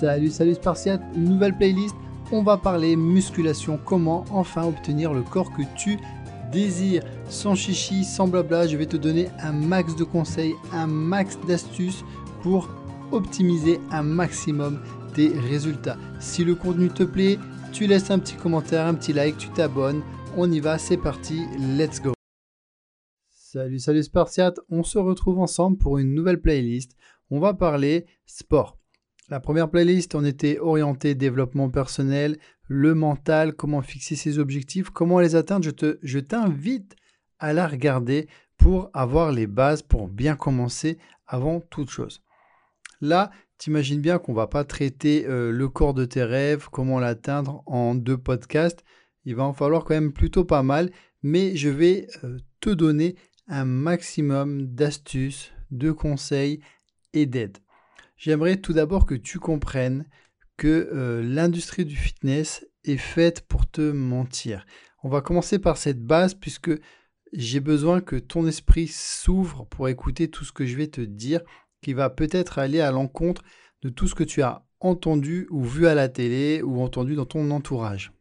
Salut, salut Spartiate, nouvelle playlist. On va parler musculation, comment enfin obtenir le corps que tu désires. Sans chichi, sans blabla, je vais te donner un max de conseils, un max d'astuces pour optimiser un maximum tes résultats. Si le contenu te plaît, tu laisses un petit commentaire, un petit like, tu t'abonnes. On y va, c'est parti, let's go. Salut, salut Spartiate, on se retrouve ensemble pour une nouvelle playlist. On va parler sport. La première playlist, on était orienté développement personnel, le mental, comment fixer ses objectifs, comment les atteindre. Je, te, je t'invite à la regarder pour avoir les bases, pour bien commencer avant toute chose. Là, t'imagines bien qu'on va pas traiter euh, le corps de tes rêves, comment l'atteindre en deux podcasts. Il va en falloir quand même plutôt pas mal, mais je vais euh, te donner un maximum d'astuces, de conseils et d'aide. J'aimerais tout d'abord que tu comprennes que euh, l'industrie du fitness est faite pour te mentir. On va commencer par cette base puisque j'ai besoin que ton esprit s'ouvre pour écouter tout ce que je vais te dire qui va peut-être aller à l'encontre de tout ce que tu as entendu ou vu à la télé ou entendu dans ton entourage.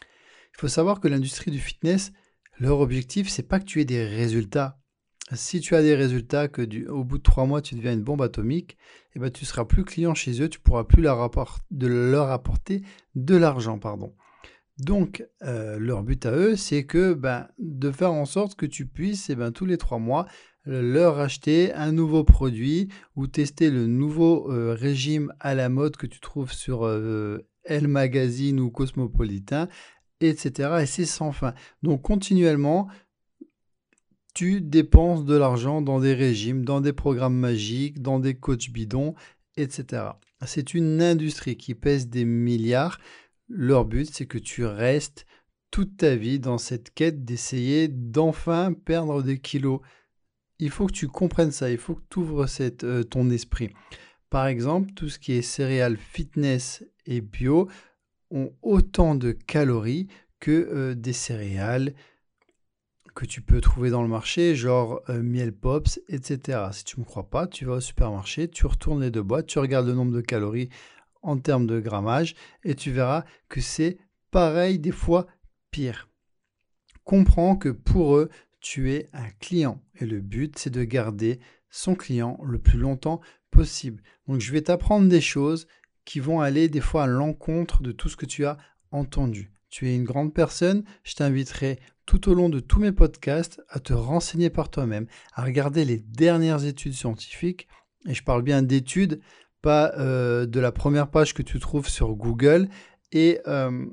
Il faut savoir que l'industrie du fitness, leur objectif, c'est pas que tu aies des résultats si tu as des résultats que au bout de trois mois tu deviens une bombe atomique, eh ben, tu seras plus client chez eux, tu pourras plus leur, apporter de l'argent. pardon. Donc euh, leur but à eux, c'est que ben, de faire en sorte que tu puisses eh ben, tous les trois mois leur acheter un nouveau produit ou tester le nouveau euh, régime à la mode que tu trouves sur euh, Elle Magazine ou Cosmopolitain, etc. Et c'est sans fin. Donc continuellement, tu dépenses de l'argent dans des régimes, dans des programmes magiques, dans des coachs bidons, etc. C'est une industrie qui pèse des milliards. Leur but, c'est que tu restes toute ta vie dans cette quête d'essayer d'enfin perdre des kilos. Il faut que tu comprennes ça, il faut que tu ouvres euh, ton esprit. Par exemple, tout ce qui est céréales, fitness et bio ont autant de calories que euh, des céréales, que tu peux trouver dans le marché, genre euh, miel pops, etc. Si tu ne me crois pas, tu vas au supermarché, tu retournes les deux boîtes, tu regardes le nombre de calories en termes de grammage et tu verras que c'est pareil, des fois pire. Comprends que pour eux, tu es un client et le but, c'est de garder son client le plus longtemps possible. Donc, je vais t'apprendre des choses qui vont aller des fois à l'encontre de tout ce que tu as entendu. Tu es une grande personne, je t'inviterai tout au long de tous mes podcasts à te renseigner par toi-même, à regarder les dernières études scientifiques. Et je parle bien d'études, pas euh, de la première page que tu trouves sur Google. Et euh,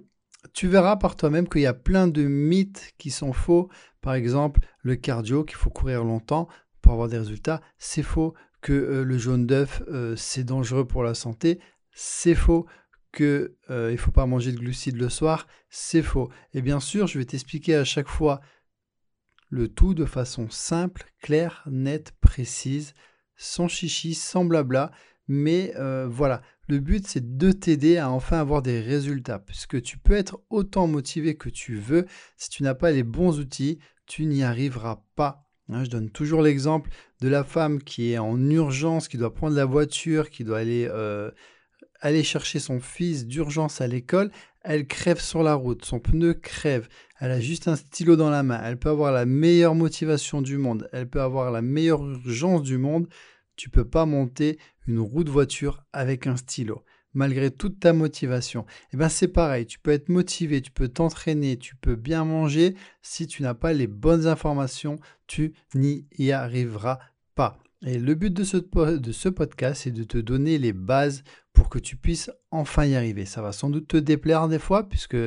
tu verras par toi-même qu'il y a plein de mythes qui sont faux. Par exemple, le cardio, qu'il faut courir longtemps pour avoir des résultats, c'est faux. Que euh, le jaune d'œuf, c'est dangereux pour la santé, c'est faux qu'il euh, ne faut pas manger de glucides le soir, c'est faux. Et bien sûr, je vais t'expliquer à chaque fois le tout de façon simple, claire, nette, précise, sans chichi, sans blabla. Mais euh, voilà, le but c'est de t'aider à enfin avoir des résultats, puisque tu peux être autant motivé que tu veux. Si tu n'as pas les bons outils, tu n'y arriveras pas. Hein, je donne toujours l'exemple de la femme qui est en urgence, qui doit prendre la voiture, qui doit aller euh, aller chercher son fils d'urgence à l'école, elle crève sur la route, son pneu crève, elle a juste un stylo dans la main, elle peut avoir la meilleure motivation du monde, elle peut avoir la meilleure urgence du monde, tu peux pas monter une roue de voiture avec un stylo malgré toute ta motivation. Et eh bien c'est pareil, tu peux être motivé, tu peux t'entraîner, tu peux bien manger, si tu n'as pas les bonnes informations, tu n'y arriveras pas. Et le but de ce, de ce podcast, c'est de te donner les bases pour que tu puisses enfin y arriver. Ça va sans doute te déplaire des fois, puisque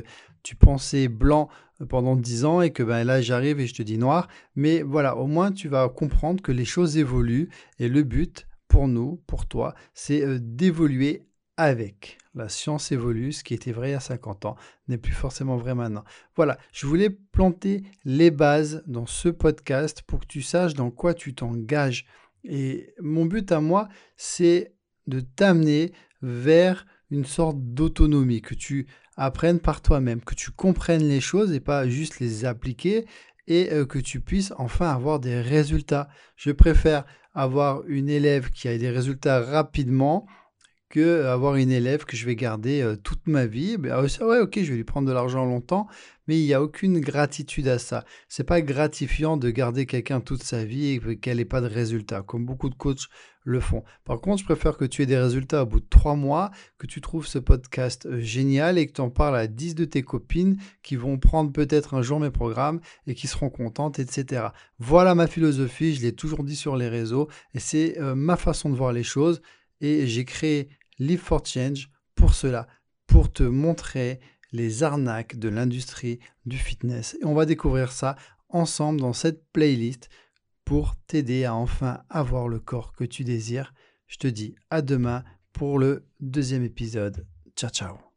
tu pensais blanc euh, pendant 10 ans et que ben, là j'arrive et je te dis noir. Mais voilà, au moins tu vas comprendre que les choses évoluent et le but pour nous, pour toi, c'est euh, d'évoluer avec. La science évolue, ce qui était vrai à 50 ans n'est plus forcément vrai maintenant. Voilà, je voulais planter les bases dans ce podcast pour que tu saches dans quoi tu t'engages. Et mon but à moi, c'est de t'amener vers une sorte d'autonomie, que tu apprennes par toi-même, que tu comprennes les choses et pas juste les appliquer et euh, que tu puisses enfin avoir des résultats. Je préfère avoir une élève qui a des résultats rapidement que avoir une élève que je vais garder euh, toute ma vie. Ben, ouais, ok, je vais lui prendre de l'argent longtemps, mais il n'y a aucune gratitude à ça. C'est pas gratifiant de garder quelqu'un toute sa vie et qu'elle n'ait pas de résultats, comme beaucoup de coachs le font. Par contre, je préfère que tu aies des résultats au bout de trois mois, que tu trouves ce podcast euh, génial et que tu en parles à 10 de tes copines qui vont prendre peut-être un jour mes programmes et qui seront contentes, etc. Voilà ma philosophie, je l'ai toujours dit sur les réseaux et c'est euh, ma façon de voir les choses et j'ai créé Live for Change pour cela, pour te montrer les arnaques de l'industrie du fitness. Et on va découvrir ça ensemble dans cette playlist pour t'aider à enfin avoir le corps que tu désires. Je te dis à demain pour le deuxième épisode. Ciao ciao